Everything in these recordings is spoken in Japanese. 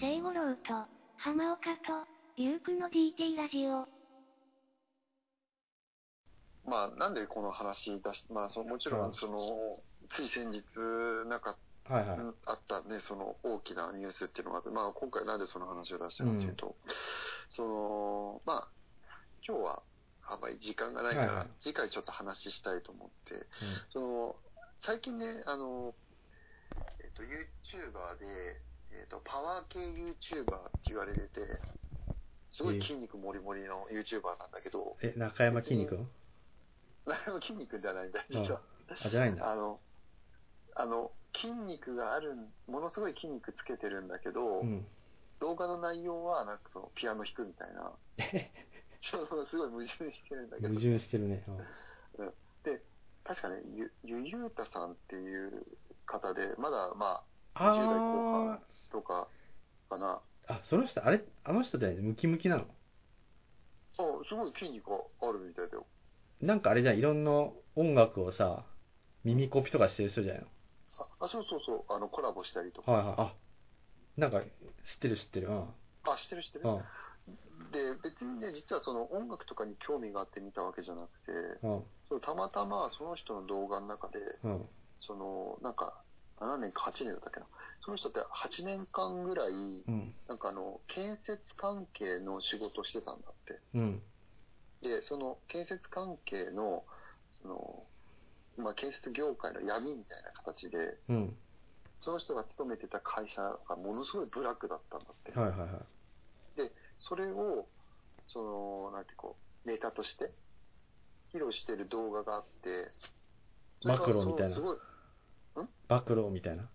聖五郎と、浜岡と、ゆうくの DT ラジオ。まあ、なんでこの話出し、まあ、そもちろうんん、その、つい先日、なんか、はいはい。うんあったね、その大きなニュースっていうのがあって、まあ、今回なんでその話を出したかというと、その、まあ、今日はあんまり時間がないから、はいはい次回ちょっと話したいと思って、その、最近ね、あの、えっと、YouTuber で、えっと、パワー系 YouTuber って言われてて、すごい筋肉もりもりの YouTuber なんだけど、え、中山きんに君？何も筋肉じゃないんだよ、実は。あ、じゃないんだ。あの、あの、筋肉がある、ものすごい筋肉つけてるんだけど、うん。動画の内容は、なんかその、ピアノ弾くみたいな、ちょっとすごい矛盾してるんだけど。矛、盾してるね。確かね、ゆ、ゆゆうたさんっていう方で、まだ、まあ20代後あ半とか、かな。ー、あ、その人、あれ、あの人だよね、ムキムキなの？あ、すごい筋肉あるみたいだよ。なんかあれじゃん、いろんな音楽をさ、耳コピとかしてる人じゃないあ、あそうそうそう、あの、コラボしたりとか。のはいはい。あ、なんか、知ってる知ってる。うん。あ、知ってる知ってる。うん。で、別にね、実はその音楽とかに興味があって見たわけじゃなくて、うん。そうたまたまその人の動画の中で、うん。その、なんか、7年か8年だったっけな？その人って8年間ぐらい、うん。なんかあの、建設関係の仕事をしてたんだって。うん。で、その建設関係の、その、まあ、建設業界の闇みたいな形で、うん。その人が勤めてた会社がものすごいブラックだったんだって。はいはいはい。それを、その、なんてこう、ネタとして、披露してる動画があって、それが暴露みたいなすごい、暴露みたいな。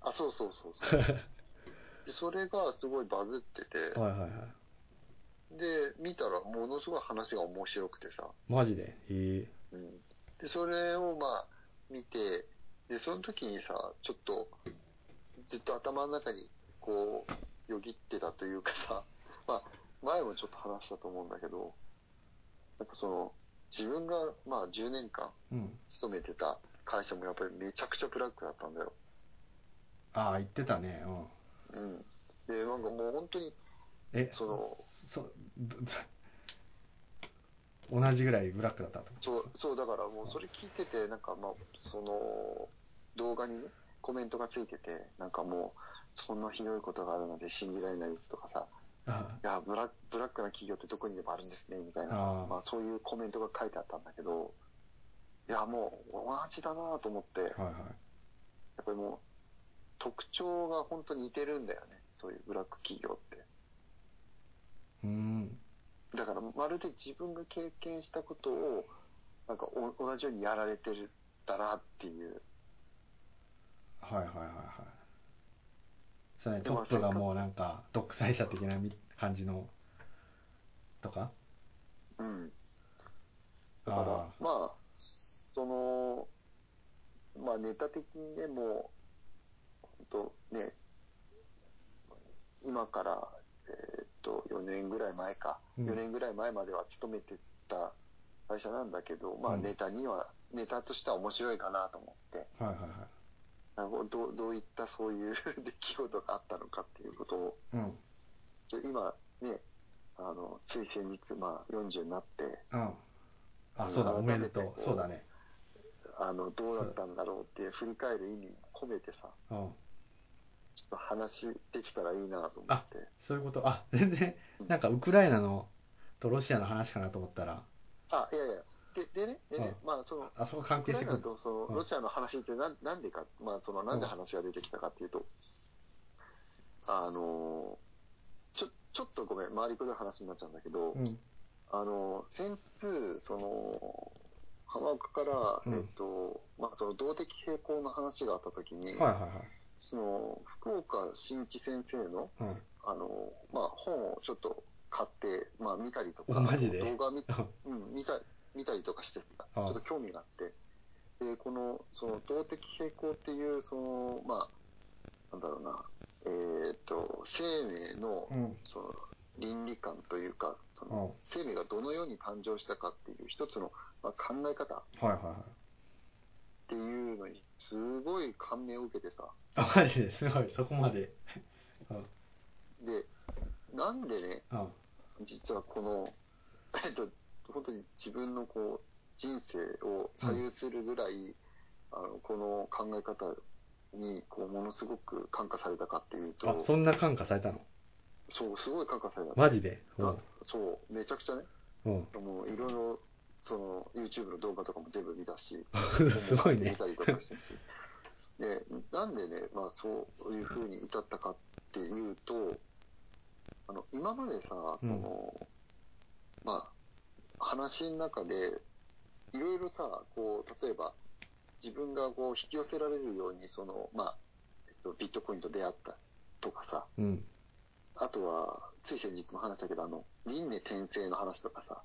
あ、そうそうそうそう。でそれがすごいバズってて、はいはいはい。で、見たらものすごい話が面白くてさ、マジで？へえ。うん。で、それをまあ、見て、で、その時にさ、ちょっと、ずっと頭の中に、こう、よぎってたというかさ、まあ、前もちょっと話したと思うんだけど、なんかその、自分が、まあ、10年間うん。勤めてた会社もやっぱりめちゃくちゃブラックだったんだよ。ああ、言ってたね。うん。うん。で、なんかもう本当に、え、その、そ同じぐらいブラックだったと？そう、そう、だからもうそれ聞いてて、なんかまあ、その、動画にね、コメントがついてて、なんかもう、そんなひどいことがあるので信じられないとかさ、あいや、ブラブラックな企業ってどこにでもあるんですね、みたいな、あーまあそういうコメントが書いてあったんだけど、いや、もう同じだなと思って、はいはい。ぱりもう、特徴が本当に似てるんだよね、そういうブラック企業って。うーん。だからまるで自分が経験したことを、なんかお同じようにやられてるんだなっていう。はいはいはいはい。そうね、でもトップがもうなんか、独裁者的なみ感じの、とか？うん。だからあ、まあ、その、まあネタ的にね、もう、本当ね、今から、えーっと、4年ぐらい前か、うん4年ぐらい前までは勤めてた会社なんだけど、まあうんネタには、ネタとしては面白いかなと思って、あ、はいはいはい。どうどういったそういう 出来事があったのかっていうことを、うん。今ね、あの、つい先日、まあ40になって、うん。あ、そうだ、おめでとう。そうだね。あの、どうだったんだろうって振り返る意味込めてさ、うん。ちょっと話できたらいいなと思って。そういうこと？あ、全然、なんかウクライナのとロシアの話かなと思ったら、あ、いやいや、で、でね、でね、うまあその、あそこ関係してくる。とその、うんロシアの話ってなんなんでか、まあその、なんで話が出てきたかっていうと、あの、ちょ、ちょっとごめん、回りくどい話になっちゃうんだけど、うん。あの、先日、その、浜岡から、うん。えっと、まあその、動的平衡の話があった時に、はいはいはい。その、福岡新一先生の、うん。あの、まあ、本をちょっと買って、まあ、見たりとか、おマジで？動画見,、うん、見た見たりとかしてた、ちょっと興味があって、で、この、その、動的平衡っていう、その、まあ、なんだろうな、えーっと、生命の、うん。その、倫理観というか、その、うん。生命がどのように誕生したかっていう一つの、まあ、考え方。っ。ていうのに、すごい感銘を受けてさ、あ、マジですごい、そこまで。うん。で、なんでね、あ実はこの、えっと、本当に自分のこう、人生を左右するぐらい、あの、この考え方に、こう、ものすごく感化されたかっていうと、あ、そんな感化されたの？そう、すごい感化された。マジで？あそう、めちゃくちゃね、うん。もういろいろ、その、YouTube の動画とかも全部見たし、すごいね見。たりとかしてし。で、なんでね、まあそういう風に至ったかっていうと、あの、今までさ、その、まあ、話の中で、いろいろさ、こう、例えば、自分がこう、引き寄せられるように、その、まあ、えっと、ビットコインと出会ったとかさ、うん。あとは、つい先日も話したけど、あの、輪廻転生の話とかさ、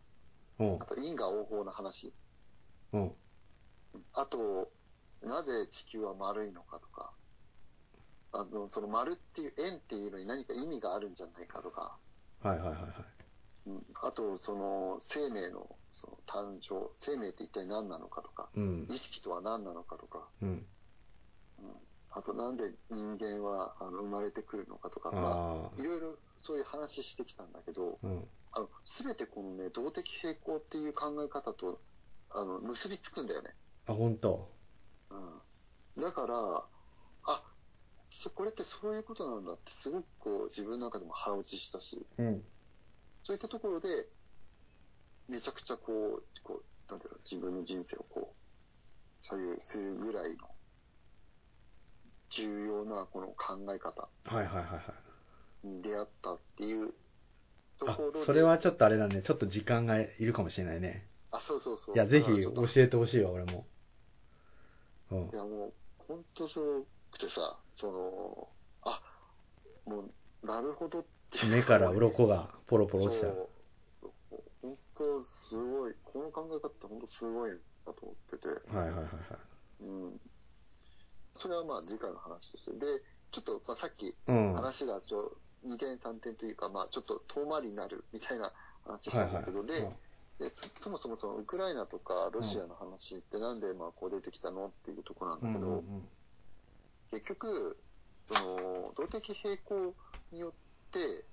うんあ。と因果応報の話、うん。あと、なぜ地球は丸いのかとか、あの、その丸っていう円っていうのに何か意味があるんじゃないかとか、はいはいはいはい。うん、あと、その生命のその誕生、生命って一体何なのかとか、うん意。識とは何なのかとか、うん。うん、あとなんで人間はあの生まれてくるのかとか、まああ、いろいろそういう話してきたんだけど、あ。うん。あの、すべてこのね、動的平衡っていう考え方と、あの、結びつくんだよね。あ、本当うん。だから、あ、そこれってそういうことなんだって、すごくこう、自分の中でも腹落ちしたし、うん。そういったところで、めちゃくちゃこう、こう、なんていうの、自分の人生をこう、左右するぐらいの、重要なこの考え方はいはいはいはい。に出会ったっていうとあころで、、それはちょっとあれだね。ちょっと時間がいるかもしれないね。あ、そうそうそう。いや、ぜひ教えてほしいわ、俺も。うんい。やもう、ほんとすごくてさ、その、あ、もう、なるほどっていう。目から鱗がポロポロ落ちた。そうそう本当すごい、この考え方って本当すごいなと思ってて、はいはいはいはい。うん。それはまあ次回の話として。で、ちょっと、まあ、さっき話がちょ2点3点というか、まあちょっと遠回りになるみたいな話したはい。んだけど、で、そそもそもそのウクライナとかロシアの話ってなんでまあこう出てきたのっていうところなんだけど、うんうん結局、その、動的平衡によって、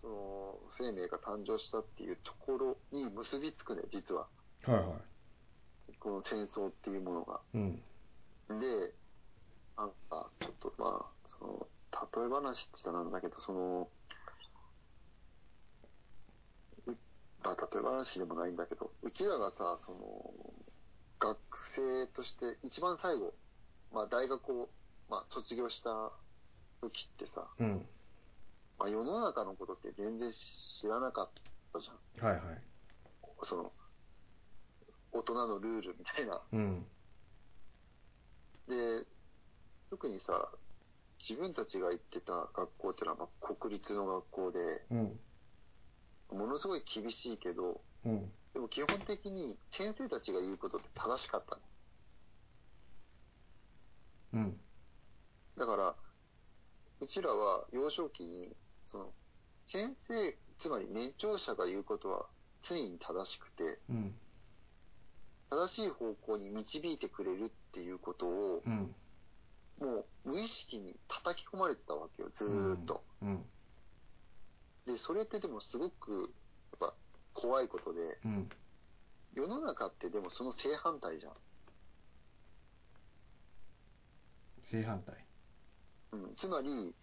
その、生命が誕生したっていうところに結びつくね、実は。うん。はいはい。この戦争っていうものが。うん。で、なんか、ちょっとまあ、その、例え話って言ったらなんだけど、その、うまあ、例え話でもないんだけど、うちらがさ、その、学生として一番最後、まあ大学を、まあ卒業した時ってさ、うん。まあ世の中のことって全然知らなかったじゃん。はいはい。その、大人のルールみたいな。うん。で、特にさ、自分たちが行ってた学校っていうのはまあ国立の学校で、うん。ものすごい厳しいけど、うん。でも基本的に先生たちが言うことって正しかったね。うん。だから、うちらは幼少期に、その、先生、つまり年長者が言うことは常に正しくて、うん。正しい方向に導いてくれるっていうことを、うん。もう無意識に叩き込まれてたわけよ、ずーっと。うん。で、それってでもすごく、やっぱ怖いことで、うん。世の中ってでもその正反対じゃん。正反対。うん、つまり、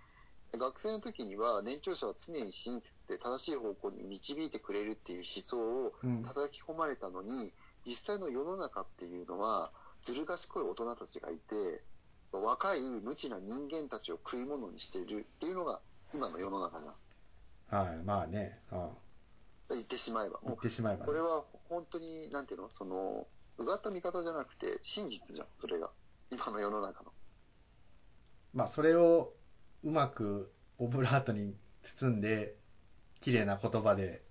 学生の時には年長者は常に親切で正しい方向に導いてくれるっていう思想をうん。叩き込まれたのに、実際の世の中っていうのは、ずる賢い大人たちがいて、若い無知な人間たちを食い物にしているっていうのが今の世の中じゃん。はい。まあね。あ言ってしまえば。言もってしまえばねうこれは本当に、なんていうの、その、うがった見方じゃなくて真実じゃん、それが。今の世の中の。まあ、それをうまくオブラートに包んで、綺麗な言葉で。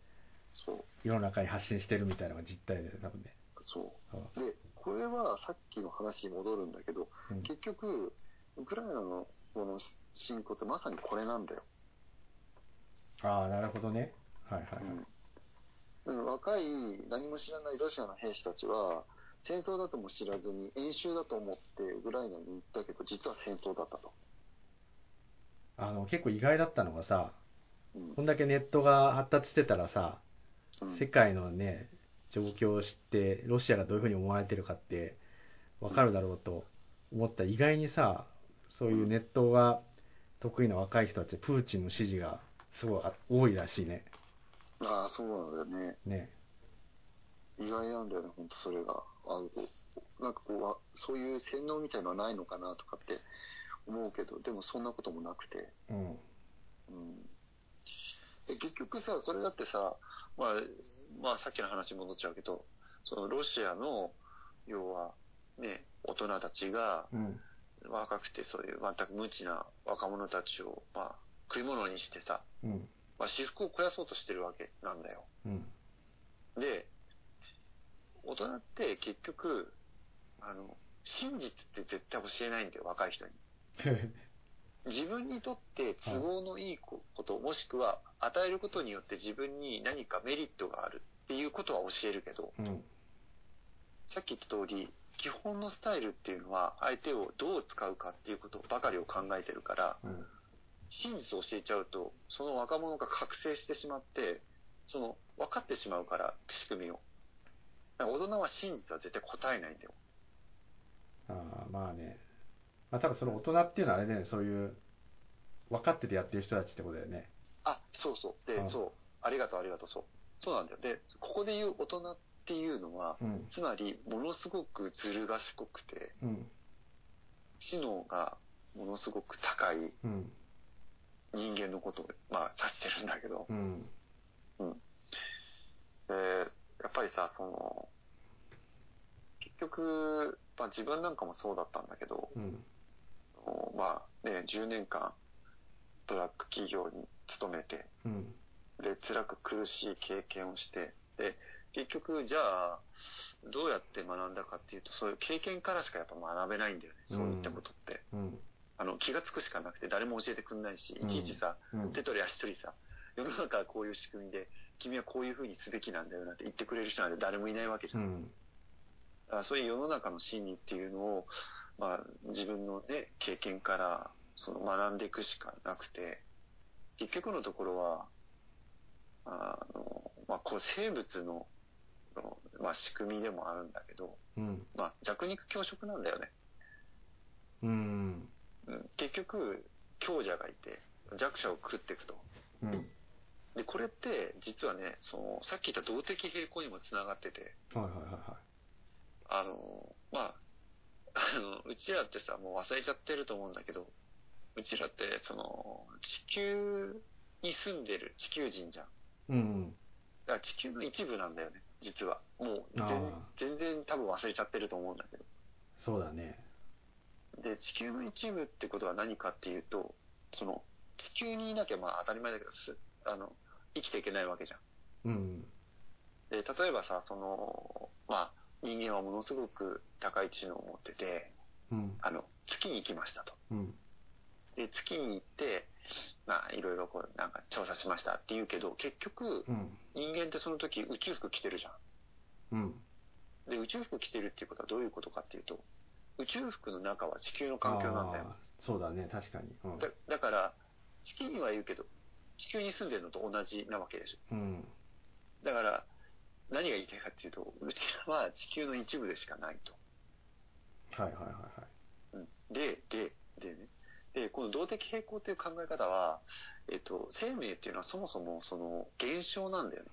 世の中に発信してるみたいなのが実態で、多分ね。そう。うんで、これはさっきの話に戻るんだけど、うん結局、ウクライナのこの侵攻ってまさにこれなんだよ。ああ、なるほどね。はいはいはい。うん、若い何も知らないロシアの兵士たちは、戦争だとも知らずに演習だと思ってウクライナに行ったけど、実は戦争だったと。あの、結構意外だったのがさ、うんこんだけネットが発達してたらさ、うん世界のね、状況を知って、ロシアがどういうふうに思われてるかって、わかるだろうと思ったら意外にさ、そういうネットが得意な若い人たち、プーチンの支持がすごいあ多いらしいね。ああ、そうなんだよね。ね。意外なんだよね、本当それが。あのなんかこうわ、そういう洗脳みたいのはないのかなとかって思うけど、でもそんなこともなくて。うん。うん、で結局さ、それだってさ、まあ、まあさっきの話に戻っちゃうけど、そのロシアの、要は、ね、大人たちがうん。若くてそういう全く無知な若者たちを、まあ、食い物にしてさ、うん。まあ、私服を肥やそうとしてるわけなんだよ。うん。で、大人って結局、あの、真実って絶対教えないんだよ、若い人に。自分にとって都合のいいこと、もしくは与えることによって自分に何かメリットがあるっていうことは教えるけど、うん。さっき言った通り、基本のスタイルっていうのは相手をどう使うかっていうことばかりを考えてるから、うん。真実を教えちゃうと、その若者が覚醒してしまって、その分かってしまうから、仕組みを。大人は真実は絶対答えないんだよ。ああ、まあね。まあ多分その大人っていうのはあれね、そういう、分かっててやってる人たちってことだよね。あ、そうそう。で、うんそう。ありがとう、ありがとう、そう。そうなんだよ。で、ここで言う大人っていうのは、うん。つまり、ものすごくずる賢くて、うん。知能がものすごく高いうん。人間のことを、まあ、指してるんだけど、うん。で、やっぱりさ、その、結局、まあ自分なんかもそうだったんだけど、うん。まあね、10年間、ブラック企業に勤めて、うん。で、辛く苦しい経験をして、で、結局、じゃあ、どうやって学んだかっていうと、そういう経験からしかやっぱ学べないんだよね、そういったことって。うん。あの、気がつくしかなくて、誰も教えてくんないし、うんいちいちさ、うん。手取り足取りさ、世の中はこういう仕組みで、君はこういう風にすべきなんだよなんて言ってくれる人なんて誰もいないわけじゃ。うんん。だからそういう世の中の真理っていうのを、まあ、自分のね、経験から、その学んでいくしかなくて、結局のところは、あの、まあ、こう生物の、のまあ、仕組みでもあるんだけど、うん。まあ、弱肉強食なんだよね。うん。うん、結局、強者がいて、弱者を食っていくと。うん。で、これって、実はね、その、さっき言った動的平衡にもつながってて、はいはいはいはあの、まあ、あの、うちらってさ、もう忘れちゃってると思うんだけど、うちらって、その、地球に住んでる地球人じゃん。い。うん。だから地球の一部なんだよね、実は。もうあ全、全然多分忘れちゃってると思うんだけど。そうだね。で、地球の一部ってことは何かっていうと、その、地球にいなきゃまあ当たり前だけど、すあの、生きていけないわけじゃん。うん。で、例えばさ、その、まあ、人間はものすごく高い知能を持ってて、うん。あの、月に行きましたと。うん。で、月に行って、まあ、いろいろこう、なんか調査しましたって言うけど、結局、うん。人間ってその時宇宙服着てるじゃうん。ん。で、宇宙服着てるっていうことはどういうことかっていうと、宇宙服の中は地球の環境なんだよ。そうだね、確かに。うんだだから、地球にはいるけど、地球に住んでるのと同じなわけでしょ。うん。だから、何が言いたいかっていうと、うちらは地球の一部でしかないと。はいはいはいはい。うんで、で、でね。で、この動的平衡っていう考え方は、えっと、生命っていうのはそもそもその現象なんだよね。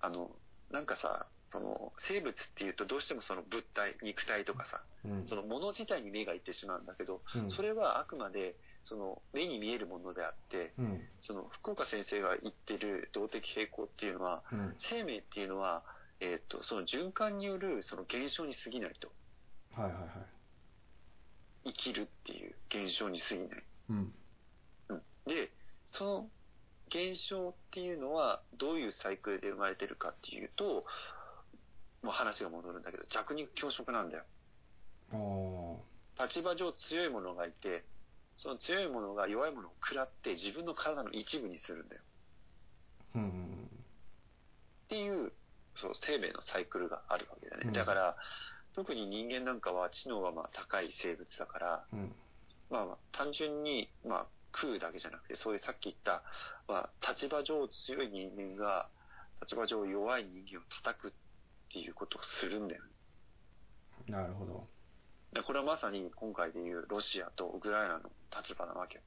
あの、なんかさ、その生物っていうとどうしてもその物体、肉体とかさ、うん。そのもの自体に目がいってしまうんだけど、うんそれはあくまでその目に見えるものであって、うん。その福岡先生が言ってる動的平衡っていうのは、うん。生命っていうのは、えっと、その循環によるその現象に過ぎないと。はいはいはい。生きるっていう現象に過ぎない。うん。で、その現象っていうのはどういうサイクルで生まれてるかっていうと、もう話が戻るんだけど、弱肉強食なんだよ。ああ。立場上強い者がいて、その強い者が弱い者を食らって自分の体の一部にするんだよ。うん。っていう、そう、生命のサイクルがあるわけだね。うんだから、特に人間なんかは知能がまあ高い生物だから、うん。まあまあ単純に、まあ食うだけじゃなくて、そういうさっき言った、まあ、立場上強い人間が、立場上弱い人間を叩くっていうことをするんだよね。なるほど。でこれはまさに今回でいうロシアとウクライナの立場なわけよ。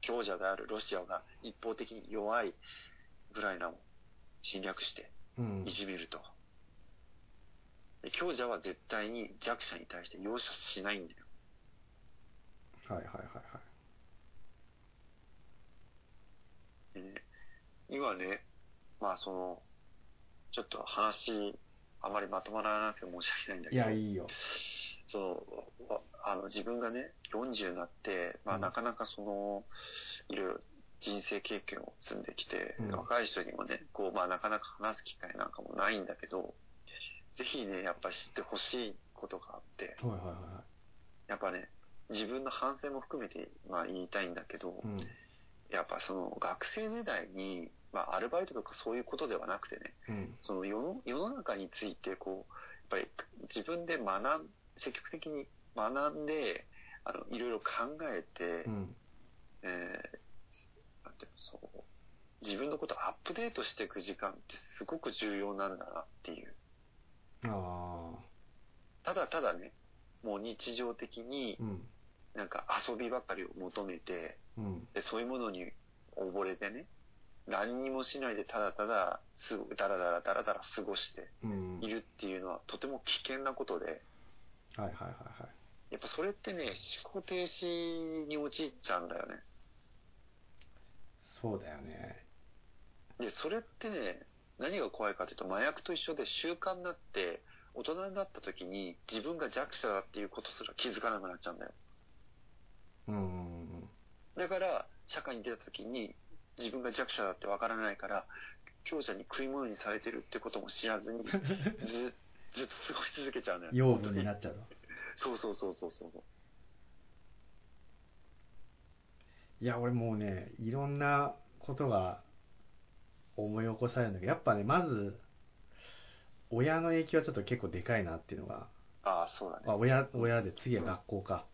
強者であるロシアが一方的に弱いウクライナを侵略してうんい。じめると。で強者は絶対に弱者に対して容赦しないんだよ。はいはいはいはい。でね、今ね、まあその、ちょっと話、あまりまとまらなくて申し訳ないんだけど、いや、いいよ。そう、わあの、自分がね、40になって、まあうんなかなかその、いろいろ人生経験を積んできて、うん若い人にもね、こう、まあなかなか話す機会なんかもないんだけど、ぜひね、やっぱり知ってほしいことがあって、はいはいはやっぱね、自分の反省も含めて、まあ言いたいんだけど、い。うん。やっぱその学生時代に、まあアルバイトとかそういうことではなくてね、うん。その世の世の中についてこうやっぱり自分で学ん積極的に学んであのいろいろ考えて、うん。えーなんていうのそう自分のことをアップデートしていく時間ってすごく重要なんだなっていうああ。ただただねもう日常的にうん。なんか遊びばかりを求めてうん。でそういうものに溺れてね何にもしないでただただすごだらだらだらだら過ごしてうん。いるっていうのはとても危険なことで、はいはいはいはい。やっぱそれってね、思考停止に陥っちゃうんだよね。そうだよね。で、それってね、何が怖いかというと、麻薬と一緒で習慣になって、大人になった時に自分が弱者だっていうことすら気づかなくなっちゃうんだよ。うん。だから、社会に出た時に自分が弱者だってわからないから、強者に食い物にされてるってことも知らずに、ず、ずっと過ごし続けちゃうのよ。養分になっちゃうの。そうそうそうそうそう。いや、俺もうね、いろんなことが思い起こされるんだけど、やっぱね、まず、親の影響はちょっと結構でかいなっていうのが、ああ、そうだね。あ親、親で次は学校か。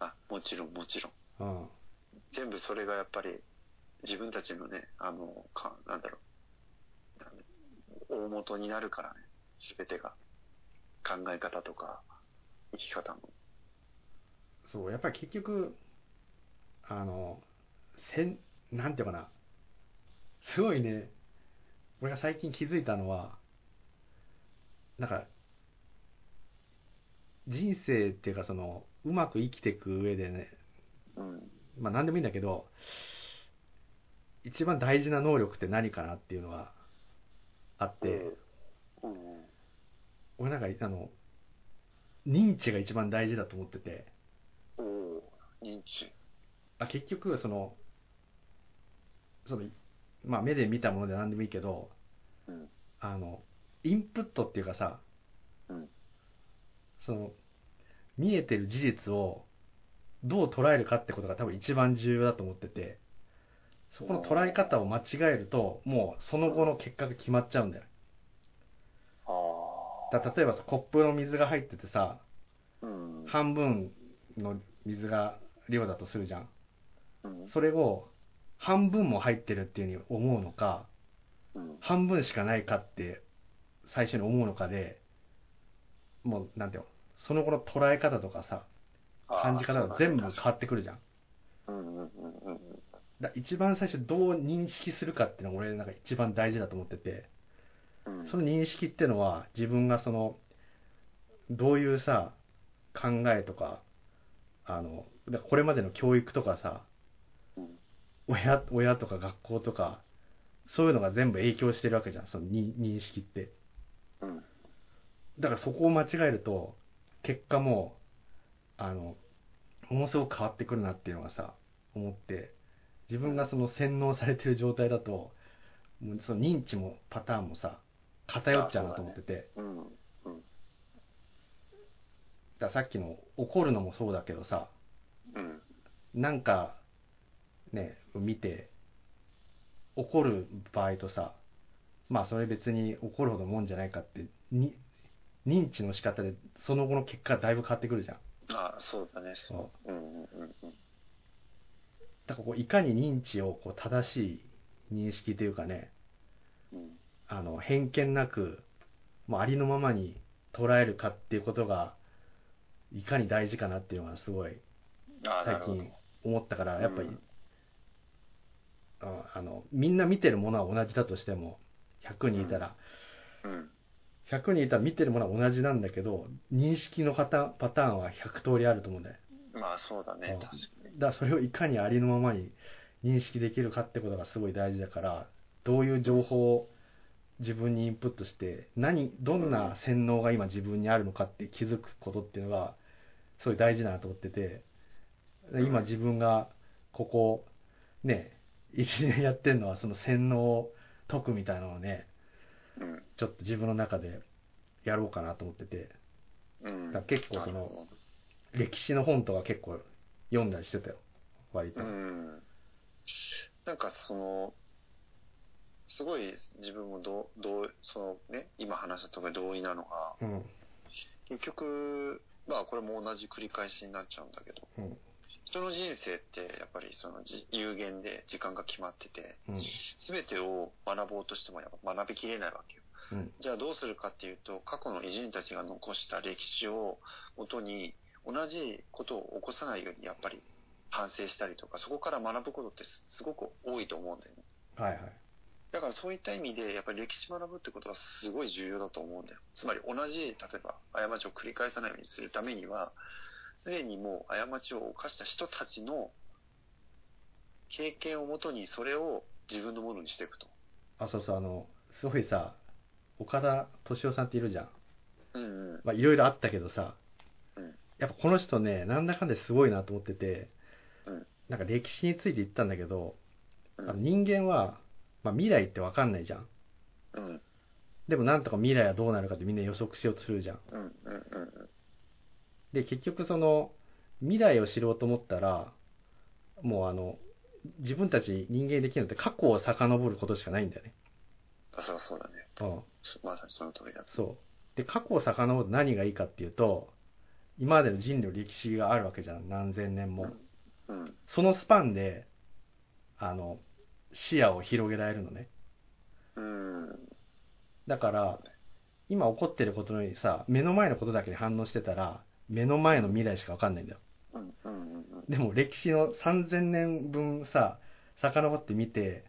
あ、もちろんもちろん。うん。全部それがやっぱり自分たちのね、あの、かなんだろう、大元になるからね、すべてが。考え方とか、生き方も。そう、やっぱり結局、あの、せん、なんていうかな、すごいね、俺が最近気づいたのは、なんか、人生っていうかその、うまく生きていく上でね、うん。まあ何でもいいんだけど、一番大事な能力って何かなっていうのがあって、うん。俺なんか、あの、認知が一番大事だと思ってて、おお認知。あ結局、その、その、まあ目で見たもので何でもいいけど、うん。あの、インプットっていうかさ、うん。その、見えてる事実をどう捉えるかってことが多分一番重要だと思ってて、そこの捉え方を間違えると、もうその後の結果が決まっちゃうんだよ。あだ例えばさコップの水が入っててさ、うん。半分の水が量だとするじゃん。うん。それを半分も入ってるっていうふうに思うのか、うん。半分しかないかって最初に思うのかで、もうなんていうの、その後の捉え方とかさ、感じ方が全部変わってくるじゃん。うんうんうんうんだ一番最初どう認識するかっていうのが俺なんか一番大事だと思ってて、うん。その認識っていうのは自分がその、どういうさ、考えとか、あの、これまでの教育とかさ、うん。親、親とか学校とか、そういうのが全部影響してるわけじゃん、その認認識って。うん。だからそこを間違えると、結果もう、あの、ものすごく変わってくるなっていうのがさ、思って、自分がその洗脳されてる状態だと、もうその認知もパターンもさ、偏っちゃうなと思ってて、うん。うん。ださっきの怒るのもそうだけどさ、うん。なんか、ね、見て、怒る場合とさ、まあそれ別に怒るほどもんじゃないかって、に、認知の仕方でその後の結果がだいぶ変わってくるじゃん。あそうだね。そう。うんうんうんうん。だからこういかに認知をこう正しい認識というかね、うん。あの、偏見なく、もうありのままに捉えるかっていうことが、いかに大事かなっていうのがすごい最。近思ったから、やっぱり、うんああの、みんな見てるものは同じだとしても、100人いたら、うん。100人いたら見てるものは同じなんだけど、認識のパターンパターンは100通りあると思うんだよ。まあそうだね、うん確かに。だからそれをいかにありのままに認識できるかってことがすごい大事だから、どういう情報を自分にインプットして、何、どんな洗脳が今自分にあるのかって気づくことっていうのが、すごい大事だなと思ってて、で今自分がここ、ね、1年やってるのはその洗脳を解くみたいなのをね、うん。ちょっと自分の中でやろうかなと思ってて、うん。だから結構その歴史の本とか結構読んだりしてたよ、割と。うん。なんかその、すごい自分もどう、どう、そのね、今話したとこ同意なのが、うん。結局、まあこれも同じ繰り返しになっちゃうんだけど、うん。人の人生ってやっぱりそのじ有限で時間が決まってて、うん。全てを学ぼうとしてもやっぱ学びきれないわけよ。うん。じゃあどうするかっていうと、過去の偉人たちが残した歴史をもとに、同じことを起こさないようにやっぱり反省したりとか、そこから学ぶことってすすごく多いと思うんだよね。はいはい。だからそういった意味で、やっぱり歴史学ぶってことはすごい重要だと思うんだよ。つまり同じ、例えば過ちを繰り返さないようにするためには、すでにもう過ちを犯した人たちの経験をもとにそれを自分のものにしていくと。あ、そうそう、あの、すごいさ、岡田敏夫さんっているじゃん。うんうん。まあ、いろいろあったけどさ、うんやっぱこの人ね、なんだかんですごいなと思ってて、うんなんか歴史について言ったんだけど、うん人間は、まあ、未来ってわかんないじゃん。うんでもなんとか未来はどうなるかってみんな予測しようとするじゃん。うんうんうんで、結局その、未来を知ろうと思ったら、もうあの、自分たち人間できるのって過去を遡ることしかないんだよね。あ、そうそうだね。うん。そまさにその通りだ。そう。で、過去を遡ると何がいいかっていうと、今までの人類の歴史があるわけじゃん。何千年も。うん。そのスパンで、あの、視野を広げられるのね。うん。だから、今起こってることのようにさ、目の前のことだけに反応してたら、目の前の未来しかわかんないんだよ。うん。うん。うん。でも歴史の3000年分さ、遡ってみて、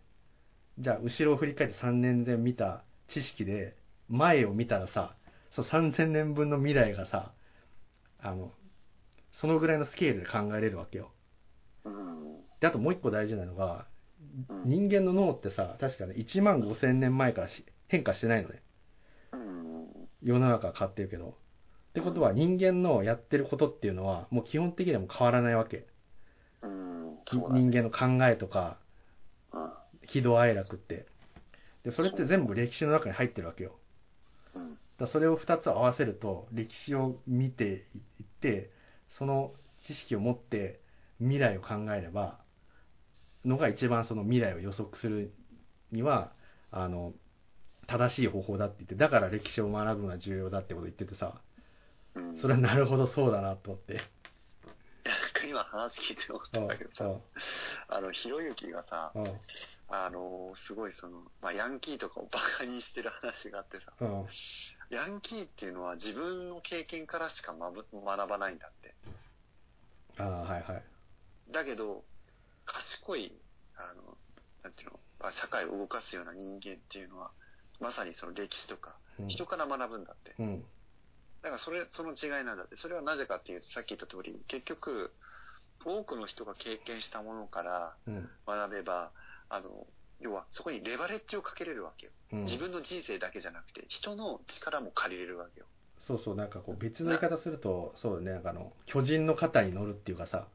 じゃあ後ろを振り返って3年前見た知識で、前を見たらさ、そう3000年分の未来がさ、あの、そのぐらいのスケールで考えれるわけよ。うん。で、あともう一個大事なのが、うん人間の脳ってさ、確かね、1万5000年前からし変化してないのね。うん。世の中は変わってるけど。ってことは人間のやってることっていうのは、もう基本的にはもう変わらないわけ。うん。そうだね。人間の考えとか、うん。喜怒哀楽って。で、それって全部歴史の中に入ってるわけよ。うん。だからそれを2つ合わせると、歴史を見ていって、その知識を持って未来を考えれば、のが一番その未来を予測するには、あの、正しい方法だって言って、だから歴史を学ぶのは重要だってこと言っててさ、うん。それはなるほどそうだなと思って。今話聞いて思ったうんんだけどさ、あの、ひろゆきがさ、うんあの、すごいその、まあ、ヤンキーとかをバカにしてる話があってさ、うんヤンキーっていうのは自分の経験からしか学ばないんだって。ああ、はいはい。だけど、賢い、あの、なんていうの、まあ社会を動かすような人間っていうのは、まさにその歴史とか、うん人から学ぶんだって。うん。だからそれ、その違いなんだって。それはなぜかっていうと、さっき言った通り、結局、多くの人が経験したものからうん。学べば、あの、要はそこにレバレッジをかけれるわけよ。うん。自分の人生だけじゃなくて、人の力も借りれるわけよ。そうそう、なんかこう別の言い方すると、そうだね、なんかあの、巨人の肩に乗るっていうかさ、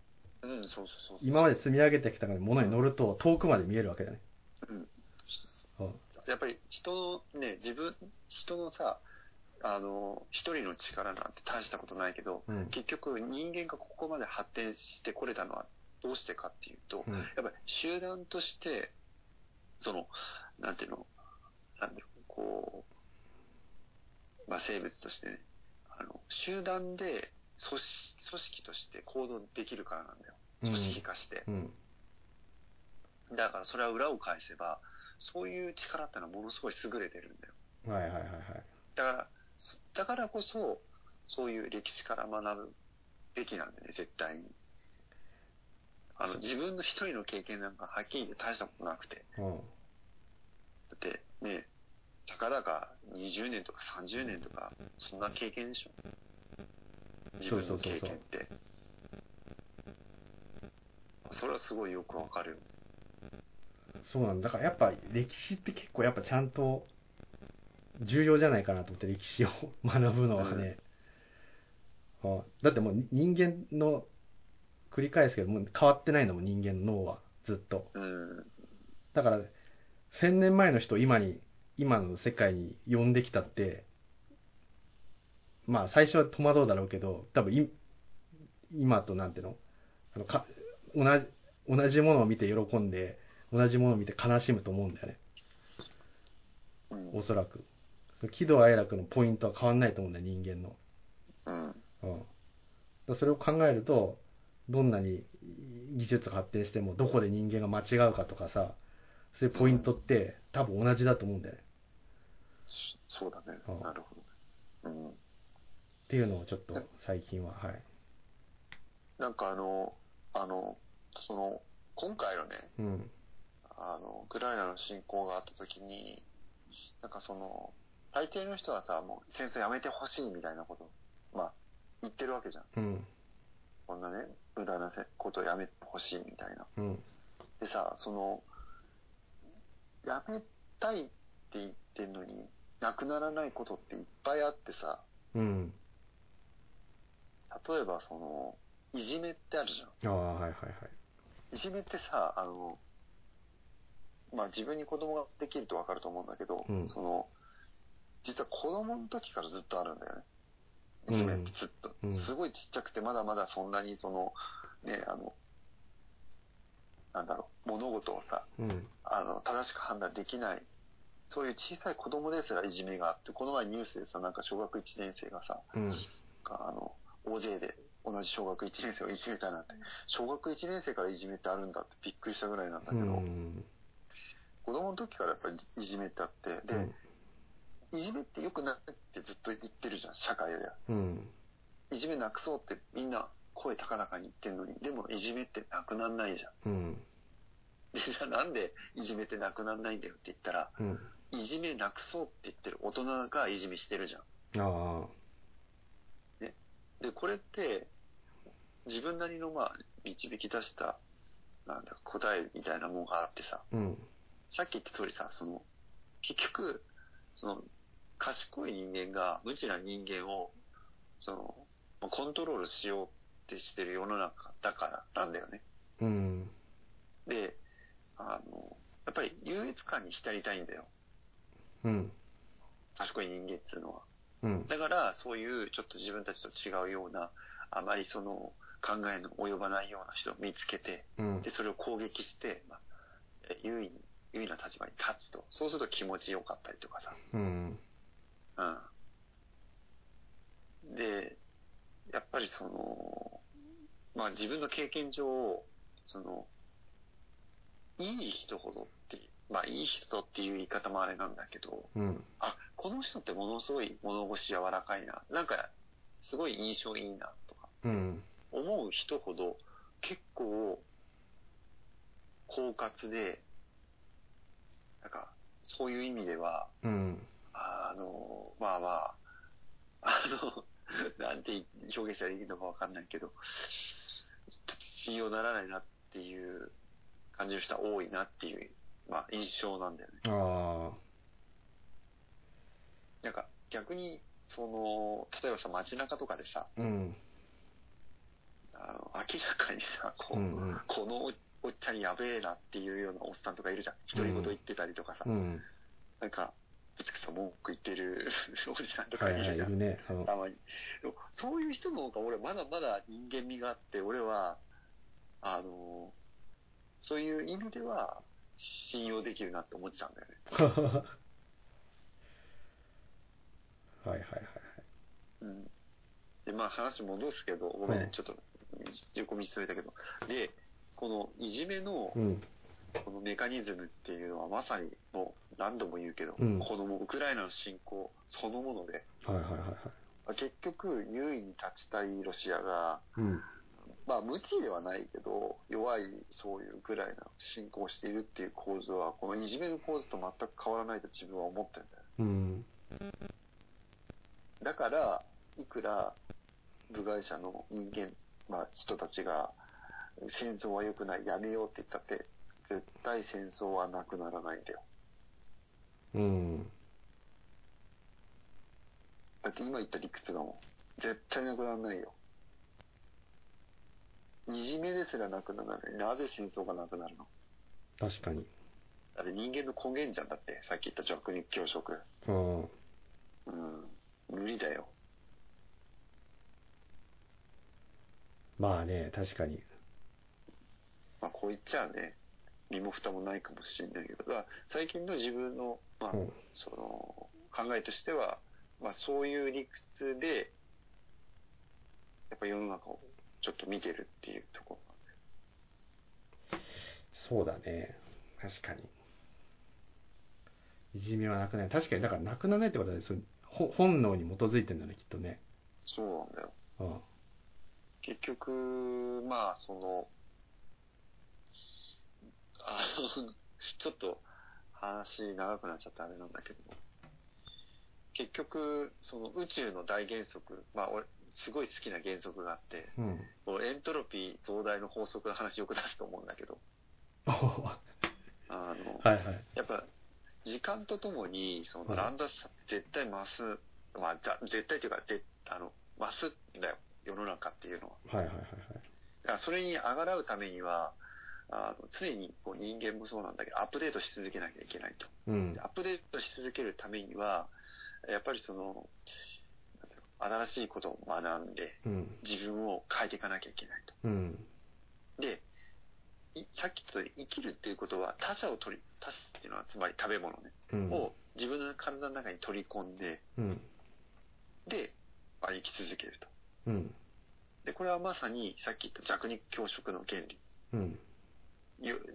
うん、そうそうそう。今まで積み上げてきたものに乗ると遠くまで見えるわけだね。うん。うん。やっぱり人のね、自分、人のさ、あの、一人の力なんて大したことないけど、うん。結局人間がここまで発展してこれたのはどうしてかっていうと、うん。やっぱり集団として、その、なんていうの、なんだろう、こう、まあ生物としてね、あの、集団で組織組織として行動できるからなんだよ。組織化して。うん。だからそれは裏を返せば、そういう力ってのはものすごい優れてるんだよ。はいはいはいはい。だから、そだからこそ、そういう歴史から学ぶべきなんだよね、絶対に。あの、自分の一人の経験なんかはっきり言って大したことなくて。うん。だってね、たかだか20年とか30年とか、そんな経験でしょ。自分の経験って。それはすごいよくわかるよ。そうなんだ。だからやっぱ歴史って結構やっぱちゃんと重要じゃないかなと思って歴史を学ぶのはね。あだってもう人間の繰り返すけどもう変わってないのもん人間の脳はずっと。うん。だから1000年前の人を今に今の世界に呼んできたってまあ最初は戸惑うだろうけど多分い今となんていうの？あのか同じ同じものを見て喜んで同じものを見て悲しむと思うんだよねうん。おそらく喜怒哀楽のポイントは変わんないと思うんだよ人間の、うん。うん、それを考えるとどんなに技術が発展してもどこで人間が間違うかとかさそういうポイントって多分同じだと思うんだよねそそうだねうん。なるほど。うん。っていうのをちょっと最近ははいなんかあの、あの、その、今回のね、うんあの、ウクライナの侵攻があった時に、なんかその、大抵の人はさ、もう戦争やめてほしいみたいなこと、まあ、言ってるわけじゃん。うんこんなね、無駄なせことやめてほしいみたいな。うんでさ、その、やめたいって言ってんのに、なくならないことっていっぱいあってさ、うん例えばその、いじめってあるじゃん。ああはいはいはいいじめってさ、あの、まあ自分に子供ができるとわかると思うんだけど、うんその、実は子供の時からずっとあるんだよね。いじめってずっと。うん。すごいちっちゃくて、まだまだそんなにその、ね、あの、なんだろう、物事をさ、うん。あの、正しく判断できない、そういう小さい子供ですらいじめがあって、この前ニュースでさ、なんか小学1年生がさ、うん。あの、大勢で同じ小学1年生をいじめたなんて、小学1年生からいじめってあるんだってびっくりしたぐらいなんだけうど、ん。子供の時からやっぱりいじめってあって、で、いじめって良くないってずっと言ってるじゃん、社会で。うん。いじめなくそうってみんな声高々に言ってんのに、でもいじめってなくなんないじゃん。うん。で、じゃあなんでいじめってなくなんないんだよって言ったら、うん。いじめなくそうって言ってる大人がいじめしてるじゃん。ああ。で、これって、自分なりのまあ、導き出した、なんだ、答えみたいなものがあってさ、うん。さっき言った通りさ、その、結局、その、賢い人間が無知な人間を、その、まあコントロールしようってしてる世の中だからなんだよね。うんで、あの、やっぱり優越感に浸りたいんだよ。うん賢い人間っていうのは。うんだから、そういうちょっと自分たちと違うような、あまりその考えの及ばないような人を見つけて、うんで、それを攻撃して、まあ、え優位に、優位な立場に立つと。そうすると気持ちよかったりとかさ。うんうん。で、やっぱりその、まあ自分の経験上、その、いい人ほどって、まあいい人っていう言い方もあれなんだけど、うんあ、この人ってものすごい物腰柔らかいな。なんか、すごい印象いいなとか、うん思う人ほど結構、狡猾で、なんか、そういう意味では、うんあの、まあまあ、あの、なんて表現したらいいのかわかんないけど、信用ならないなっていう感じの人は多いなっていう、まあ印象なんだよね。あなんか逆に、その、例えばさ、街中とかでさ、あうん。あの、明らかにさ、こう、うんうん。このおおっちゃんやべえなっていうようなおっさんとかいるじゃん。独り言言ってたりとかさ、うん。なんか、ぶつくさ文句言ってる おじさんとはいはいいかいるじゃん。るねうんたまに。そういう人の方が俺まだまだ人間味があって、俺は、あの、そういう意味では信用できるなって思っちゃうんだよね。はいはいはいうん。で、まあ話戻すけど、ごめんね、うんちょっと横道それたけど。で、このいじめのうんこのメカニズムっていうのはまさにもう何度も言うけど、うんこのウクライナの侵攻そのもので、はいはいはいはい。まあ結局優位に立ちたいロシアが、うん。まあ無知ではないけど、弱いそういうウクライナを侵攻しているっていう構図は、このいじめる構図と全く変わらないと自分は思ってるんだよ。うん。だから、いくら部外者の人間、まあ人たちが、戦争は良くない、やめようって言ったって、絶対戦争はなくならないんだよ。うん。だって今言った理屈だもん。絶対なくならないよ。いじめですらなくならないなぜ戦争がなくなるの？確かに。だって人間の根源じゃんだって、さっき言った弱肉強食。うん。うん。無理だよ。まあね、確かに。まあこう言っちゃね、身も蓋もないかもしれないけど、最近の自分の、まあ、うん。その、考えとしては、まあそういう理屈で、やっぱ世の中をちょっと見てるっていうところそうだね。確かに。いじめはなくなる。確かに、だからなくならないってことは、そ本能に基づいてんだね、きっとね。そうなんだよ。うん。結局、まあ、その、ちょっと話長くなっちゃったあれなんだけども、結局、その宇宙の大原則、まあ俺、すごい好きな原則があって、うん。このエントロピー増大の法則の話よく出すと思うんだけど、はあの、いはい。やっぱ、時間とともに、そうんのランダス絶対増す、まあ、だ絶対というか、ぜあの、増すんだよ、世の中っていうのは。はいはいはいはい。だからそれにあがらうためには、あの常にこう人間もそうなんだけど、アップデートし続けなきゃいけないと。うんで。アップデートし続けるためには、やっぱりその、新しいことを学んで、うん。自分を変えていかなきゃいけないと。うん。で、いさっき言ったように生きるっていうことは他者を取り、他者っていうのはつまり食べ物ね、うん。を自分の体の中に取り込んで、うん。で、まあ、生き続けると。うん。で、これはまさにさっき言った弱肉強食の原理。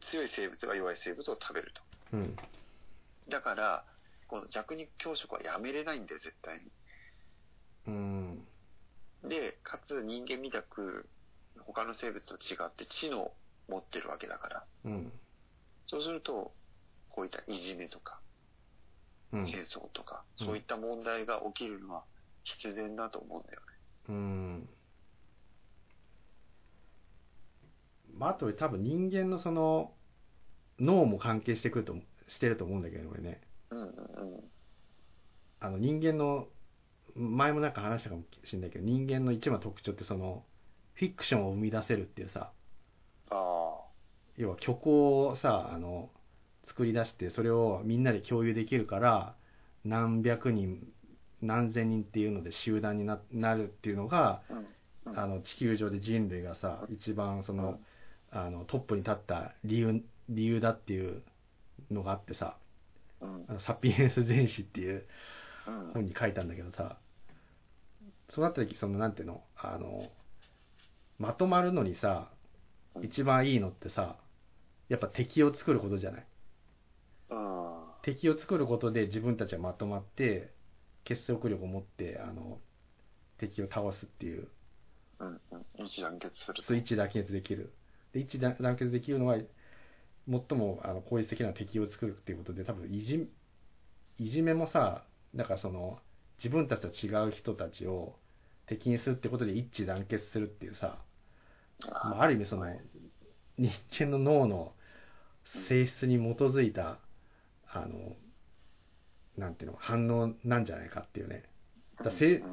強い生物が弱い生物を食べると。うん。だから、この弱肉強食はやめれないんだよ、絶対うん。に。で、かつ人間みたく他の生物と違って知能を持ってるわけだから。うん。そうすると、こういったいじめとか、うん。戦争とか、うんそういった問題が起きるのは必然だと思うんだよね。うん。まあ、あと多分人間のその脳も関係してくるとしてると思うんだけど俺ねうんうんうん。あの人間の前もなんか話したかもしれないけど人間の一番の特徴ってそのフィクションを生み出せるっていうさあ要は虚構をさあの作り出してそれをみんなで共有できるから何百人何千人っていうので集団にななるっていうのがあ。うん。うんあの地球上で人類がさ一番その,、あのトップに立った理由理由だっていうのがあってさうん。あのサピエンス全史っていううん。本に書いたんだけどさそうなった時そのなんていうのあのまとまるのにさ一番いいのってさやっぱ敵を作ることじゃない？うん。敵を作ることで自分たちはまとまって結束力を持ってあの敵を倒すっていう。うんうん。一致団結する。う一致団結できるで一致団団結できるのは最もあの効率的な敵を作るっていうことで多分いじいじめもさだからその自分たちと違う人たちを敵にするってことで一致団結するっていうさ、まあ、ある意味その人間の脳の性質に基づいたあのなんていうの反応なんじゃないかっていうね。だせ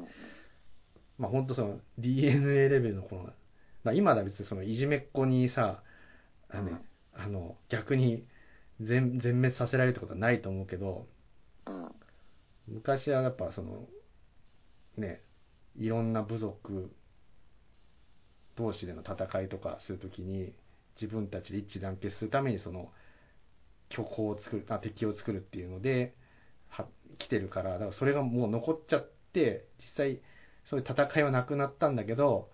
まあ本当その DNA レベルのこの、まあ、今だ別にそのいじめっ子にさ、あのねあの逆に全全滅させられるってことはないと思うけどうん。昔はやっぱそのねいろんな部族同士での戦いとかするときに自分たちで一致団結するためにその虚構を作るあ敵を作るっていうのでは来てるからだからそれがもう残っちゃって実際そういう戦いはなくなったんだけど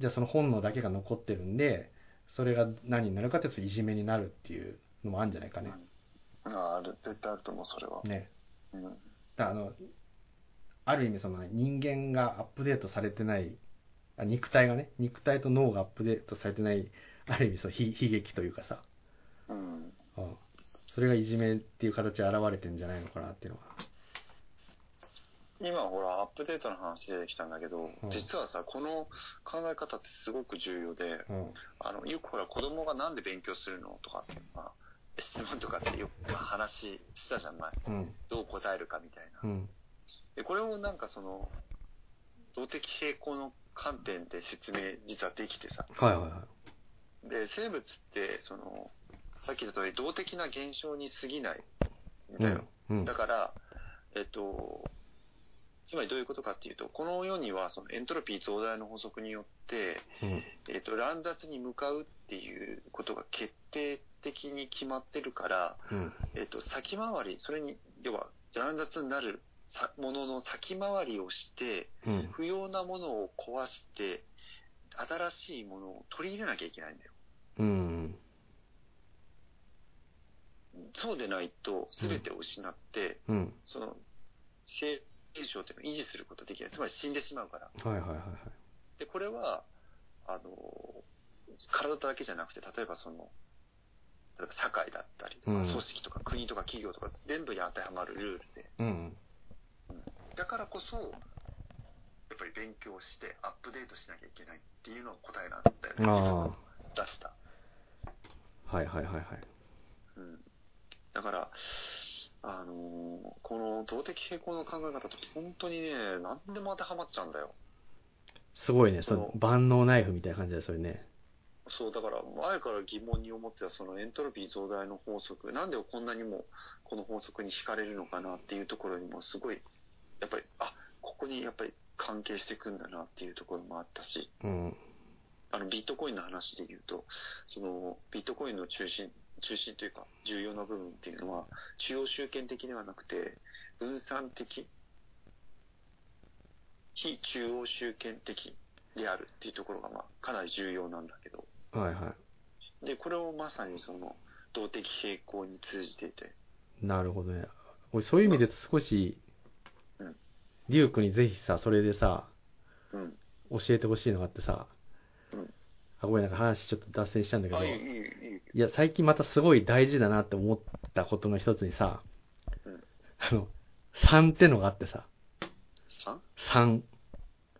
じゃあその本能だけが残ってるんでそれが何になるかっていうといじめになるっていうのもあるんじゃないかね。うんあある、絶対あると思う、それは。ね。うん。だあの、ある意味その人間がアップデートされてない、あ肉体がね、肉体と脳がアップデートされてない、ある意味その悲悲劇というかさ、うん。うんそれがいじめっていう形で現れてんじゃないのかなっていうのは。今ほら、アップデートの話出てきたんだけど、うん実はさ、この考え方ってすごく重要で、うん。あの、よくほら、子供がなんで勉強するの？とかっていうのは、質問とかってよく話したじゃん、前。うん。どう答えるかみたいな。うん。で、これをなんかその、動的平衡の観点で説明実はできてさ。はいはいはい。で、生物って、その、さっき言った通り、動的な現象に過ぎないんだよ。うん。だから、えっと、つまりどういうことかっていうと、この世にはそのエントロピー増大の法則によって、うん。えっと、乱雑に向かうっていうことが決定的に決まってるから、うん。えっと、先回り、それに、要は乱雑になるさものの先回りをして、うん。不要なものを壊して、新しいものを取り入れなきゃいけないんだよ。うん。そうでないと、全てを失って、うん。その、性現象っていうのを維持することができない。つまり死んでしまうから。はいはいはいはい。で、これは、あの、体だけじゃなくて、例えばその、例えば社会だったりとか、うん組織とか国とか企業とか全部に当てはまるルールで、うん。だからこそ、やっぱり勉強してアップデートしなきゃいけないっていうのが答えなんだよね。出した。あ。はいはいはいはい。うん。だから、あのーこの動的平衡の考え方って本当にね、何でも当てはまっちゃうんだよ。すごいね。その万能ナイフみたいな感じだよ、それね。そう、だから前から疑問に思ってたそのエントロピー増大の法則、なんでこんなにもこの法則に惹かれるのかなっていうところにもすごい、やっぱり、あ、ここにやっぱり関係していくんだなっていうところもあったし、うん。あのビットコインの話で言うと、そのビットコインの中心、中心というか重要な部分っていうのは、中央集権的ではなくて、分散的、非中央集権的であるっていうところが、まあ、かなり重要なんだけど、はいはで、これをまさにその、動的平衡に通じていて、い。なるほどね。俺、そういう意味で少しうん、リュウクにぜひさ、それでさ、うん。教えてほしいのがあってさ、うんあ、ごめん、なんか話ちょっと脱線したんだけど、あ、いい、いいい、いい。や、最近またすごい大事だなって思ったことの一つにさ、うんあの、3ってのがあってさ、3? 3、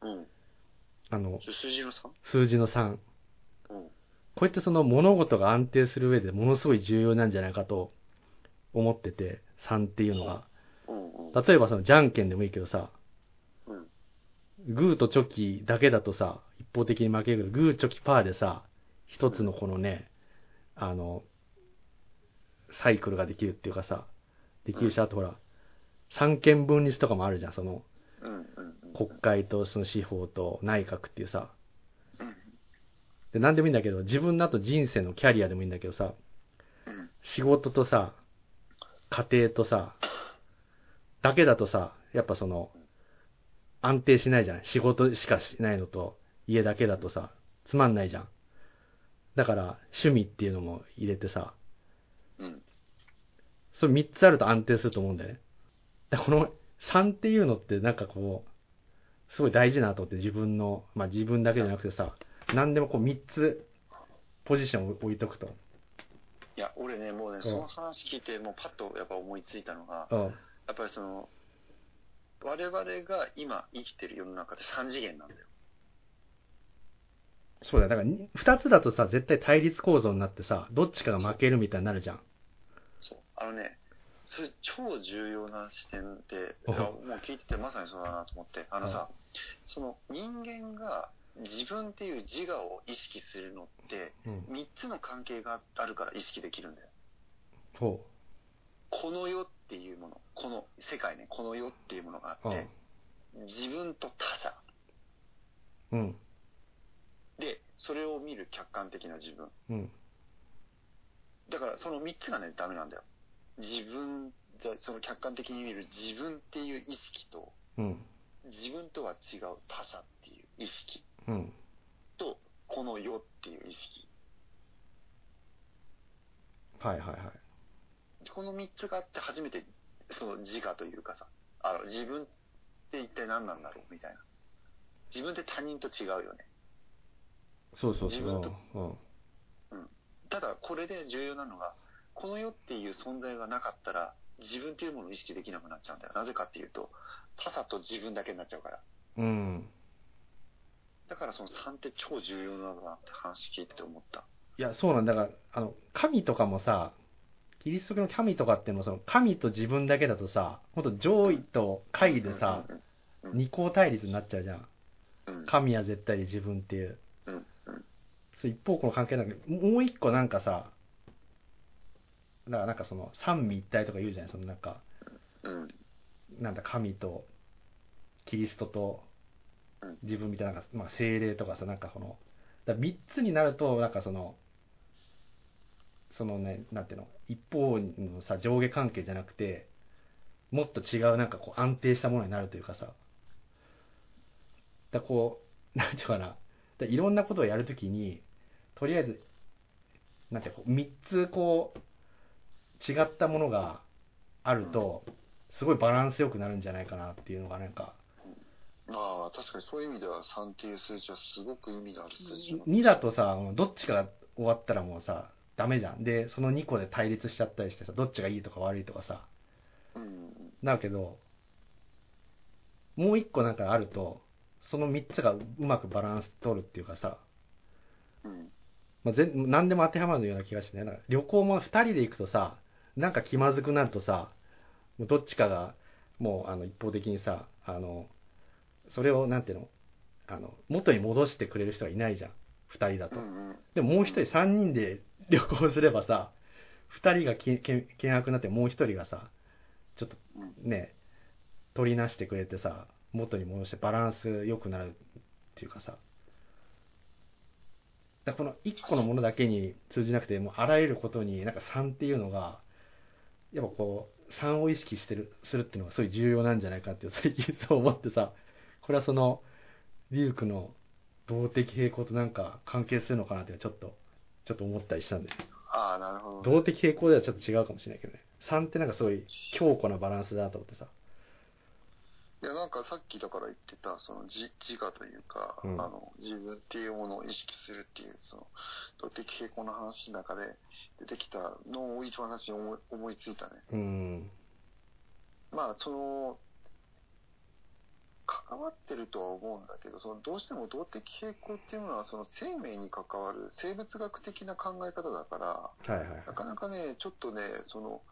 うん。あの、数字の 3? 数字の3。うん。こうやってその物事が安定する上でものすごい重要なんじゃないかと思ってて、3っていうのが。うん、うん。例えばそのじゃんけんでもいいけどさ、うん。グーとチョキだけだとさ、一方的に負けるけど、グー、チョキ、パーでさ、一つのこのね、あの、サイクルができるっていうかさ、できるし、あとほら、三権分立とかもあるじゃん、その。国会とその司法と内閣っていうさ、うん。で、なんでもいいんだけど、自分のあと人生のキャリアでもいいんだけどさ、うん。仕事とさ、家庭とさ、だけだとさ、やっぱその、安定しないじゃん。仕事しかしないのと、家だけだとさ、つまんないじゃん。だから、趣味っていうのも入れてさ、うん。それ3つあると安定すると思うんだよね。だこの3っていうのってなんかこう、すごい大事だなと思って自分の、まあ自分だけじゃなくてさ、何でもこう3つポジションを置いとくと。いや、俺ね、もうね、その話聞いて、もうパッとやっぱ思いついたのが、うん。やっぱりその、我々が今生きてる世の中で3次元なんだよ。そうだよ。だからに2つだとさ、絶対対立構造になってさ、どっちかが負けるみたいになるじゃん。そう。あのね、それ超重要な視点で、おいやもう聞いててまさにそうだなと思って、あのさ、その人間が自分っていう自我を意識するのって、うん。3つの関係があるから意識できるんだよ。ほこの世っていうもの、この世界ね、この世っていうものがあう。って、自分と他者。うん。うん。で、それを見る客観的な自分。うん。だからその3つがね、ダメなんだよ。自分、その客観的に見る自分っていう意識と、うん。自分とは違う他者っていう意識うん。と、この世っていう意識。はいはいはい。この3つがあって初めて、その自我というかさ、あの、自分って一体何なんだろうみたいな。自分って他人と違うよね。そうそうそう。自分とうん。ただ、これで重要なのが、この世っていう存在がなかったら、自分っていうものを意識できなくなっちゃうんだよ。なぜかっていうと、他者と自分だけになっちゃうから。うん。だからその3って超重要なんだなって話聞いてて思った。いや、そうなんだ。だから、あの、神とかもさ、キリスト教の神とかっていうのは、その、神と自分だけだとさ、ほんと上位と下位でさ、うん二項対立になっちゃうじゃん。うんうん、神は絶対で自分っていう。そう一方向の関係なんだけど、もう一個なんかさ、だからなんかその、三位一体とか言うじゃないそのなんか、うん。なんだ、神と、キリストとうん、自分みたいな、なんか、まあ、精霊とかさ、なんかその、だ3つになると、なんかその、そのね、なんていうの、一方のさ、上下関係じゃなくて、もっと違う、なんかこう、安定したものになるというかさ、だこう、なんていうかな、だいろんなことをやるときに、とりあえず、なんていうかこう、3つこう、違ったものがあると、すごいバランスよくなるんじゃないかなっていうのが、なんか、ああ、確かにそういう意味では3っていう数字はすごく意味のある数字2だとさ、どっちかが終わったらもうさ、ダメじゃん。で、その2個で対立しちゃったりしてさ、どっちがいいとか悪いとかさ、うん。なるけど、もう1個なんかあると、その3つがうまくバランス取るっていうかさ、うんまあ、全何でも当てはまるような気がしてね。なんか旅行も2人で行くとさ、なんか気まずくなるとさ、もうどっちかが、もうあの一方的にさ、あの、それをなんていうの、あの、元に戻してくれる人がいないじゃん。2人だと。うんうんでももう一人3人で旅行すればさ、2人が険悪になってもう一人がさ、ちょっとうんね、取りなしてくれてさ、元に戻してバランス良くなるっていうかさ、だこの1個のものだけに通じなくて、もうあらゆることになんか3っていうのが、やっぱこう、3を意識してる、するっていうのがすごい重要なんじゃないかっていう最近そう思ってさ、これはその、リュウクの動的平衡となんか関係するのかなってちょっと、ちょっと思ったりしたんですよ。ああ、なるほどね。動的平衡ではちょっと違うかもしれないけどね。3ってなんかすごい強固なバランスだなと思ってさ。いや、なんかさっきだから言ってた、その自自我というか、うんあの、自分っていうものを意識するっていう、その、動的平衡の話の中で出てきたのを一番最初に思い思いついたね。うん。まあ、その、関わってるとは思うんだけど、そのどうしても動的平衡っていうのは、その生命に関わる生物学的な考え方だから、はいはいはいな。かなかね、ちょっとね、その、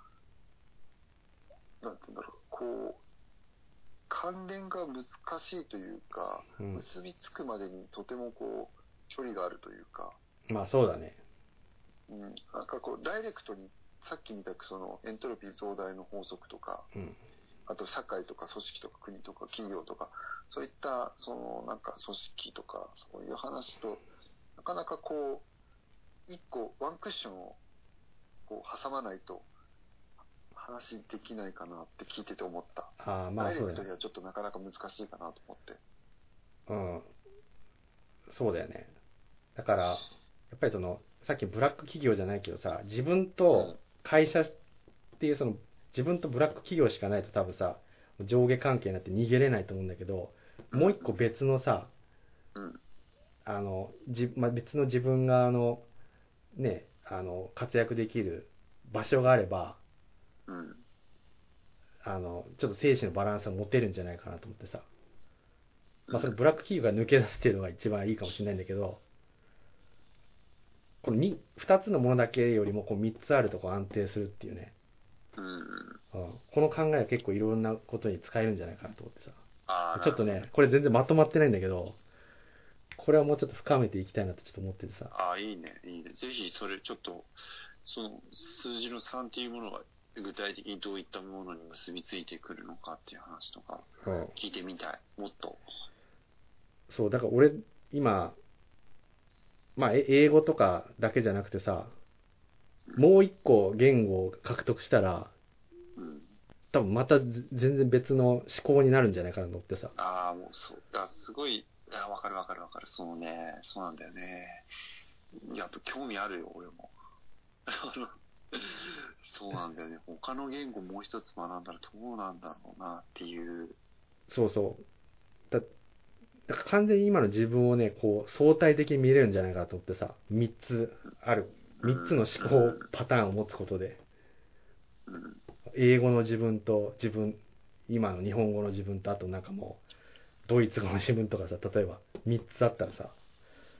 なんて言うんだろう、こう、関連が難しいというか、うん。結びつくまでにとてもこう、距離があるというか、まあそうだね。うん、なんかこう、ダイレクトに、さっき見たそのエントロピー増大の法則とか、うん。あと社会とか組織とか国とか企業とか、そういった、そのなんか組織とか、そういう話と、なかなかこう、一個、ワンクッションをこう挟まないと、話できないかなって聞いてて思った。ああ、まあダイレ。クトにはちょっとなかなか難しいかなと思って。うん。そうだよね。だから、やっぱりその、さっきブラック企業じゃないけどさ、自分と会社っていうその、自分とブラック企業しかないと多分さ、上下関係になって逃げれないと思うんだけど、もう一個別のさ、うん。あの、じまあ、別の自分があの、ね、あの、活躍できる場所があれば、うん。あの、ちょっと精神のバランスが持てるんじゃないかなと思ってさ。まあ、それブラック企業が抜け出すっていうのが一番いいかもしれないんだけど、この2、二つのものだけよりもこう3つあるとこう安定するっていうね。うん。うん、この考えは結構いろんなことに使えるんじゃないかなと思ってさ。ああ、ちょっとね、これ全然まとまってないんだけど、これはもうちょっと深めていきたいなとちょっと思っててさ。ああ、いいね、いいね。ぜひ、それちょっと、その数字の3っていうものが具体的にどういったものに結びついてくるのかっていう話とかうん聞いてみたい。もっと。そう、だから俺、今、まあ、え英語とかだけじゃなくてさ、もう一個言語を獲得したら、うん。多分またぜ全然別の思考になるんじゃないかなと思ってさ。ああ、もうそう。あすごい、あわかるわかるわかる。そうね、そうなんだよね。やっぱ興味あるよ、俺も。そうなんだよね。他の言語もう一つ学んだらどうなんだろうなっていう。そうそう。だ、だから完全に今の自分をね、こう、相対的に見れるんじゃないかと思ってさ、3つある、3つの思考パターンを持つことで、うん。英語の自分と自分、今の日本語の自分と、あとなんかもう、ドイツ語の自分とかさ、例えば3つあったらさ、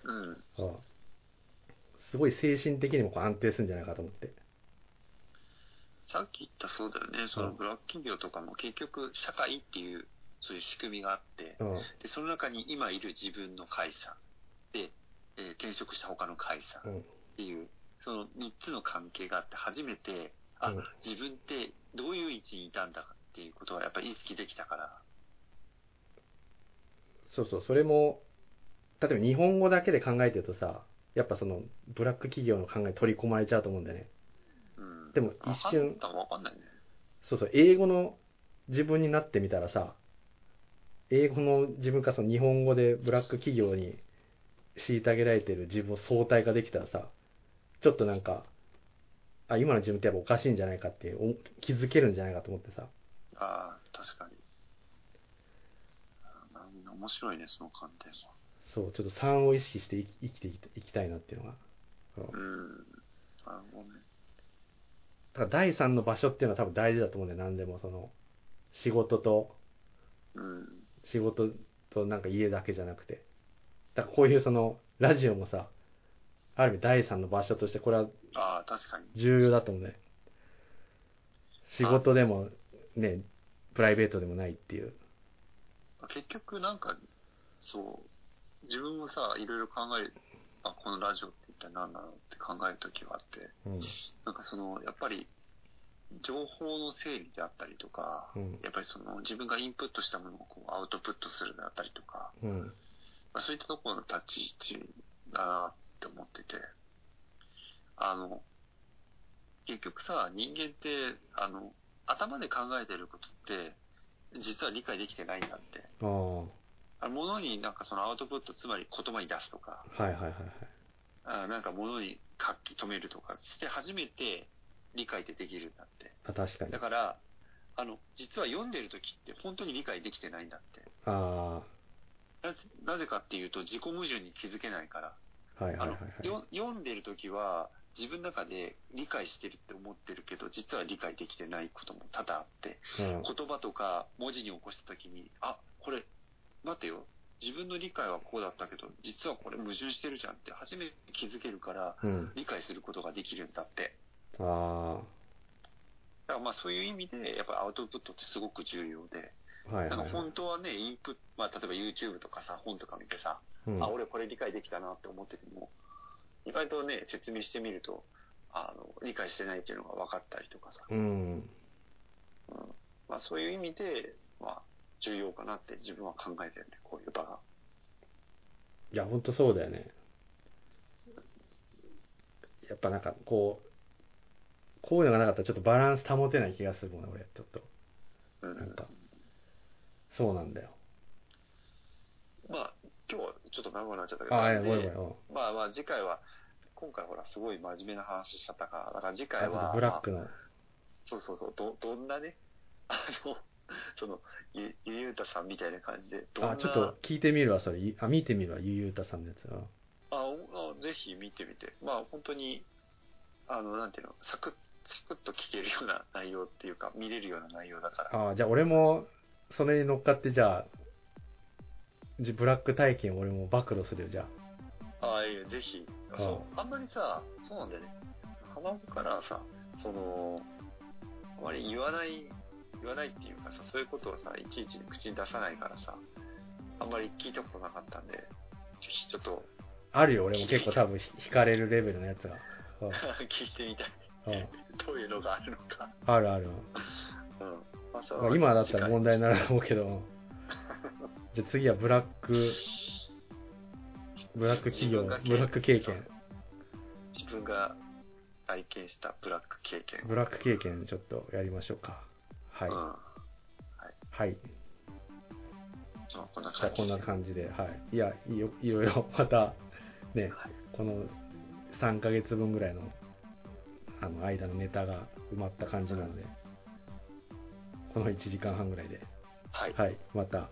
うん。うんすごい精神的にもこう安定するんじゃないかと思って。さっき言ったそうだよね。そのうんブラック企業とかも結局社会っていうそういう仕組みがあって、うん。で、その中に今いる自分の会社で、えー転職した他の会社っうん。ていう、その3つの関係があって初めて、あ、うん自分ってどういう位置にいたんだかっていうことはやっぱり意識できたから。そうそう、それも、例えば日本語だけで考えてるとさ、やっぱその、ブラック企業の考えに取り込まれちゃうと思うんだよね。うん。でも一瞬わかんわかんないね。そうそう、英語の自分になってみたらさ、英語の自分かその日本語でブラック企業に虐げられてる自分を相対化できたらさ、ちょっとなんか、あ、今の自分ってやっぱおかしいんじゃないかってお気づけるんじゃないかと思ってさ。ああ、確かに。あ面白いね、その観点は。そう、ちょっと3を意識して生き生きていきたいなっていうのが。うん。なるほどね。だ第3の場所っていうのは多分大事だと思うんだよ、何でも。その、仕事と、うん。仕事となんか家だけじゃなくて。だからこういうその、ラジオもさ、ある意味第3の場所としてこれはああ、確かに。重要だと思うね。仕事でもね、プライベートでもないっていう。結局なんか、そう、自分もさ、いろいろ考え、あ、このラジオって一体何なのって考える時があって、うん。なんかその、やっぱり、情報の整理であったりとか、うん。やっぱりその自分がインプットしたものをこうアウトプットするであったりとか、うん。まあ、そういったところの立ち位置だなって思ってて、あの、結局さ、人間って、あの、頭で考えてることって、実は理解できてないんだって。ああ。はあものになんかそのアウトプット、つまり言葉に出すとか、いはいはいはい。あなんかものに書き留めるとかして初めて理解ってできるんだって。あ、確かにだ。から、あの、実は読んでる時って本当に理解できてないんだって。あなぜなぜかっていうと自己矛盾に気づけないから。あ。はいはあのいはいはい。よ読んでる時は自分の中で理解してるって思ってるけど、実は理解できてないことも多々あって、うん。言葉とか文字に起こした時に、あ、これ、待てよ。自分の理解はこうだったけど、実はこれ矛盾してるじゃんって初めて気づけるから、うん。理解することができるんだって。あだからまあそういう意味で、やっぱアウトプットってすごく重要で、あ。はいはいはい。本当はね、インプット、まあ例えば YouTube とかさ、本とか見てさ、うんあ、俺これ理解できたなって思ってても、意外とね、説明してみると、あの、理解してないっていうのが分かったりとかさ、うん。まあそういう意味で、まあ重要かなって自分は考えてるね、こういう場が。いや、ほんとそうだよね。やっぱなんかこう、こういうのがなかったらちょっとバランス保てない気がするもんね、俺、ちょっと。うん。なんか、そうなんだよ。まあ今日はちょっと長くなっちゃったけど、あごめんごまあまあ次回は、今回ほらすごい真面目な話しちゃったから、だから次回は、とブラックの、そうそうそう、ど、どんなね、あの、その、ゆ、ゆゆうたさんみたいな感じで、あ、ちょっと聞いてみるわ、それ。ゆあ、見てみるわ、ゆゆうたさんのやつ。うんあおあぜひ見てみて。まあ本当に、あの、なんていうの、サクッ、サクッと聞けるような内容っていうか、見れるような内容だから。ああ、じゃあ俺も、それに乗っかって、じゃあ、じブラック体験を俺も暴露するよ、じゃああ、いえ、ぜひ。あそう、あんまりさ、そうなんだよね。浜岡からさ、その、あまり言わない、言わないっていうかさ、そういうことをさ、いちいち口に出さないからさ、あんまり聞いたことなかったんで、ぜひちょっとあ。あるよ、俺も結構多分ひ惹かれるレベルのやつが。うん 聞いてみたい。うんどういうのがあるのか。あるある。うん。まあまあ今だったら問題になると思うけど、じゃあ次はブラック、ブラック企業、ブラック経験、自分が体験したブラック経験。ブラック経験ちょっとやりましょうか。はい。うん。はい。まあこんなじゃあ感じで。こんな感じで、はい。いや、いいよいろいろまた、ね、はいこの3ヶ月分ぐらいの、あの間のネタが埋まった感じなので、この1時間半ぐらいで、はい。はい、また、は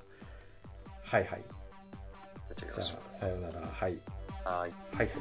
いはい。やってみじゃましょあ、さようなら。はい。う。はい。はいはい。